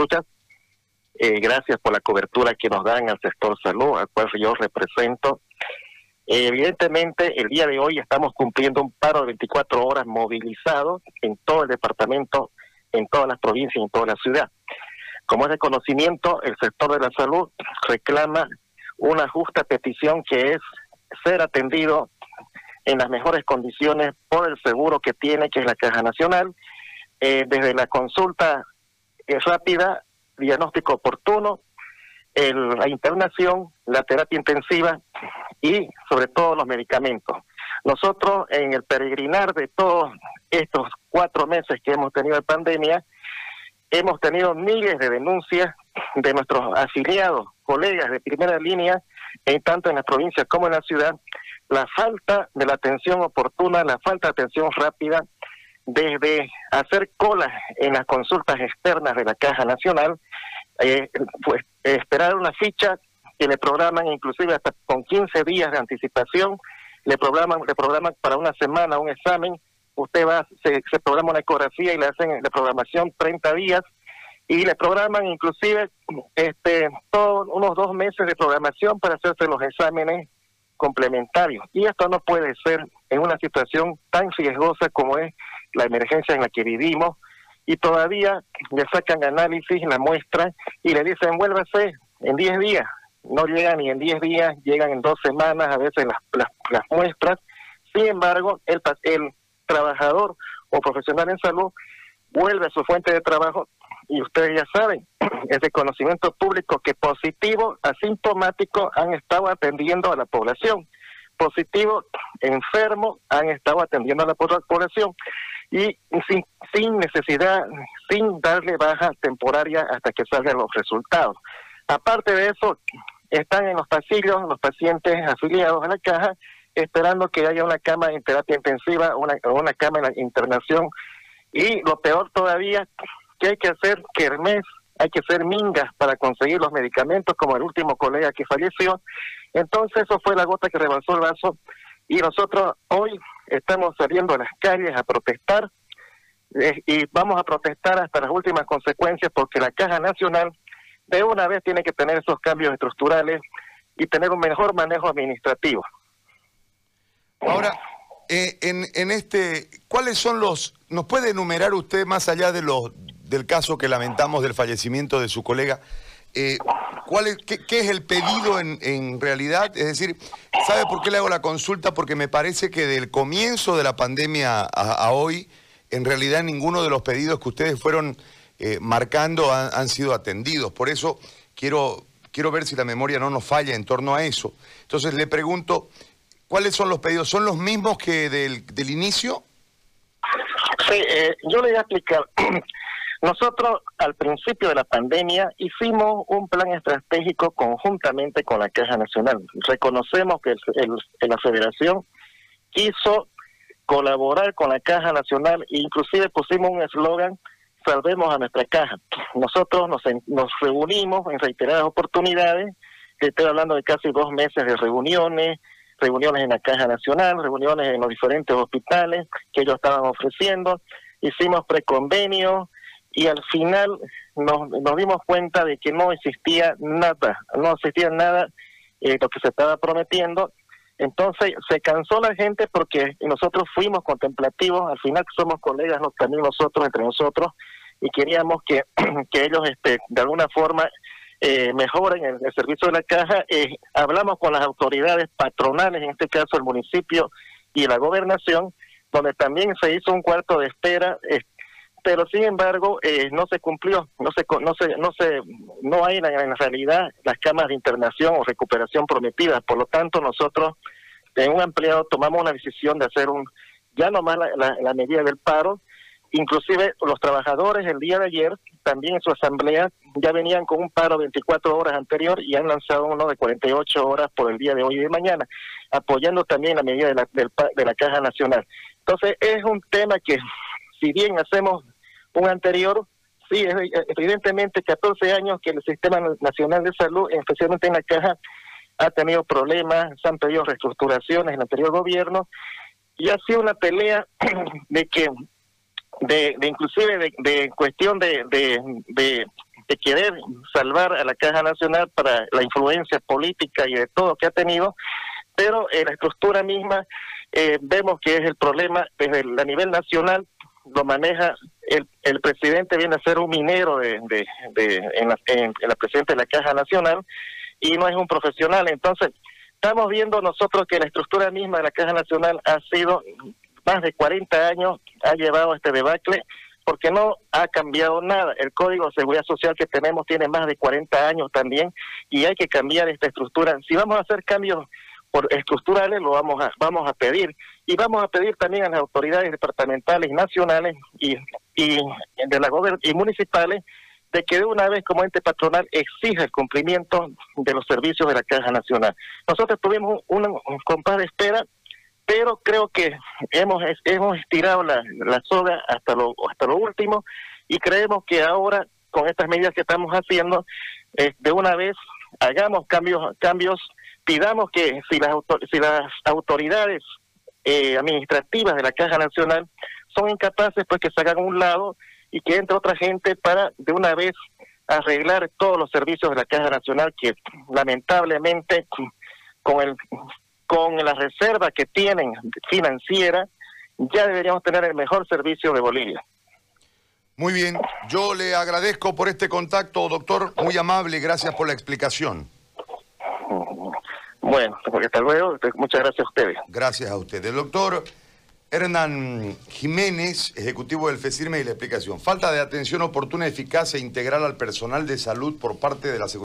escuchas. Eh, gracias por la cobertura que nos dan al sector salud, al cual yo represento. evidentemente, el día de hoy estamos cumpliendo un paro de 24 horas movilizado en todo el departamento, en todas las provincias en toda la ciudad. Como es de conocimiento, el sector de la salud reclama una justa petición que es ser atendido en las mejores condiciones por el seguro que tiene, que es la Caja Nacional, eh, desde la consulta rápida, diagnóstico oportuno, la internación, la terapia intensiva y sobre todo los medicamentos. Nosotros en el peregrinar de todos estos cuatro meses que hemos tenido de pandemia, hemos tenido miles de denuncias de nuestros afiliados, colegas de primera línea, en tanto en las provincias como en la ciudad, la falta de la atención oportuna, la falta de atención rápida, desde hacer colas en las consultas externas de la Caja Nacional, eh, pues esperar una ficha que le programan inclusive hasta con 15 días de anticipación, le programan, le programan para una semana un examen, usted va, se, programa una ecografía y le hacen la programación 30 días, y le programan inclusive este todos unos dos meses de programación para hacerse los exámenes complementarios. Y esto no puede ser en una situación tan riesgosa como es la emergencia en la que vivimos y todavía le sacan análisis, la muestra y le dicen vuélvase en 10 días. No llegan ni en 10 días, llegan en dos semanas a veces las, las, muestras. Sin embargo, el, el trabajador o profesional en salud vuelve a su fuente de trabajo y ustedes ya saben, es de conocimiento público que positivo, asintomático han estado atendiendo a la población. Positivo, enfermo, han estado atendiendo a la población y sin, sin necesidad, sin darle baja temporaria hasta que salgan los resultados. Aparte de eso, están en los pasillos los pacientes afiliados a la caja esperando que haya una cama en terapia intensiva, una, una cama en la internación y lo peor todavía, que hay que hacer kermés, hay que hacer mingas para conseguir los medicamentos, como el último colega que falleció. Entonces eso fue la gota que rebalsó el vaso y nosotros hoy estamos saliendo a las calles a protestar eh, y vamos a protestar hasta las últimas consecuencias porque la Caja Nacional de una vez tiene que tener esos cambios estructurales y tener un mejor manejo administrativo. Ahora, eh, en, en este, ¿cuáles son los, nos puede enumerar usted más allá de los del caso que lamentamos del fallecimiento de su colega, eh, ¿cuál es, qué, es el pedido en, realidad? Es decir, ¿sabe por qué le hago la consulta? Porque me parece que del comienzo de la pandemia a, hoy, en realidad ninguno de los pedidos que ustedes fueron eh, marcando han, sido atendidos. Por eso quiero, quiero ver si la memoria no nos falla en torno a eso. Entonces le pregunto, ¿cuáles son los pedidos? ¿Son los mismos que del, del inicio? Sí, eh, yo le voy a explicar. Nosotros al principio de la pandemia hicimos un plan estratégico conjuntamente con la Caja Nacional. Reconocemos que la Federación quiso colaborar con la Caja Nacional e inclusive pusimos un eslogan salvemos a nuestra caja. Nosotros nos, nos reunimos en reiteradas oportunidades, estoy hablando de casi dos meses de reuniones, reuniones en la Caja Nacional, reuniones en los diferentes hospitales que ellos estaban ofreciendo, hicimos preconvenios, y al final nos, nos dimos cuenta de que no existía nada, no existía nada eh, lo que se estaba prometiendo. Entonces se cansó la gente porque nosotros fuimos contemplativos, al final somos colegas también nosotros entre nosotros y queríamos que, que ellos este, de alguna forma eh, mejoren el, servicio de la caja. Eh, hablamos con las autoridades patronales, en este caso el municipio y la gobernación, donde también se hizo un cuarto de espera. Eh, pero sin embargo eh, no se cumplió, no se, no se, no se, no hay en la realidad las camas de internación o recuperación prometidas. Por lo tanto, nosotros en un ampliado tomamos una decisión de hacer un, ya nomás la, la, medida del paro, inclusive los trabajadores el día de ayer también en su asamblea ya venían con un paro de 24 horas anterior y han lanzado uno de 48 horas por el día de hoy y de mañana, apoyando también la medida de la, de la Caja Nacional. Entonces es un tema que si bien hacemos un anterior, sí, evidentemente 14 años que el Sistema Nacional de Salud, especialmente en la caja, ha tenido problemas, se han pedido reestructuraciones en el anterior gobierno, y ha sido una pelea de que, de, de inclusive de, cuestión de, de, de querer salvar a la Caja Nacional para la influencia política y de todo que ha tenido, pero en la estructura misma eh, vemos que es el problema desde el, nivel nacional lo maneja el, el presidente viene a ser un minero de, de, en, la, en, la presidenta de la Caja Nacional y no es un profesional. Entonces, estamos viendo nosotros que la estructura misma de la Caja Nacional ha sido más de 40 años, ha llevado este debacle porque no ha cambiado nada. El Código de Seguridad Social que tenemos tiene más de 40 años también y hay que cambiar esta estructura. Si vamos a hacer cambios por estructurales lo vamos a vamos a pedir y vamos a pedir también a las autoridades departamentales nacionales y y de la y municipales de que de una vez como ente patronal exija el cumplimiento de los servicios de la Caja Nacional. Nosotros tuvimos un, un compás de espera, pero creo que hemos hemos estirado la, la soga hasta lo hasta lo último y creemos que ahora con estas medidas que estamos haciendo de una vez hagamos cambios cambios pidamos que si las, si las autoridades eh, administrativas de la Caja Nacional son incapaces, pues que se hagan a un lado y que entre otra gente para de una vez arreglar todos los servicios de la Caja Nacional que lamentablemente con el con la reserva que tienen financiera ya deberíamos tener el mejor servicio de Bolivia. Muy bien, yo le agradezco por este contacto, doctor, muy amable, gracias por la explicación. Bueno, hasta luego. Muchas gracias a ustedes. Gracias a ustedes. Doctor Hernán Jiménez, ejecutivo del FECIRME, y la explicación. Falta de atención oportuna, eficaz e integral al personal de salud por parte de la Seguridad.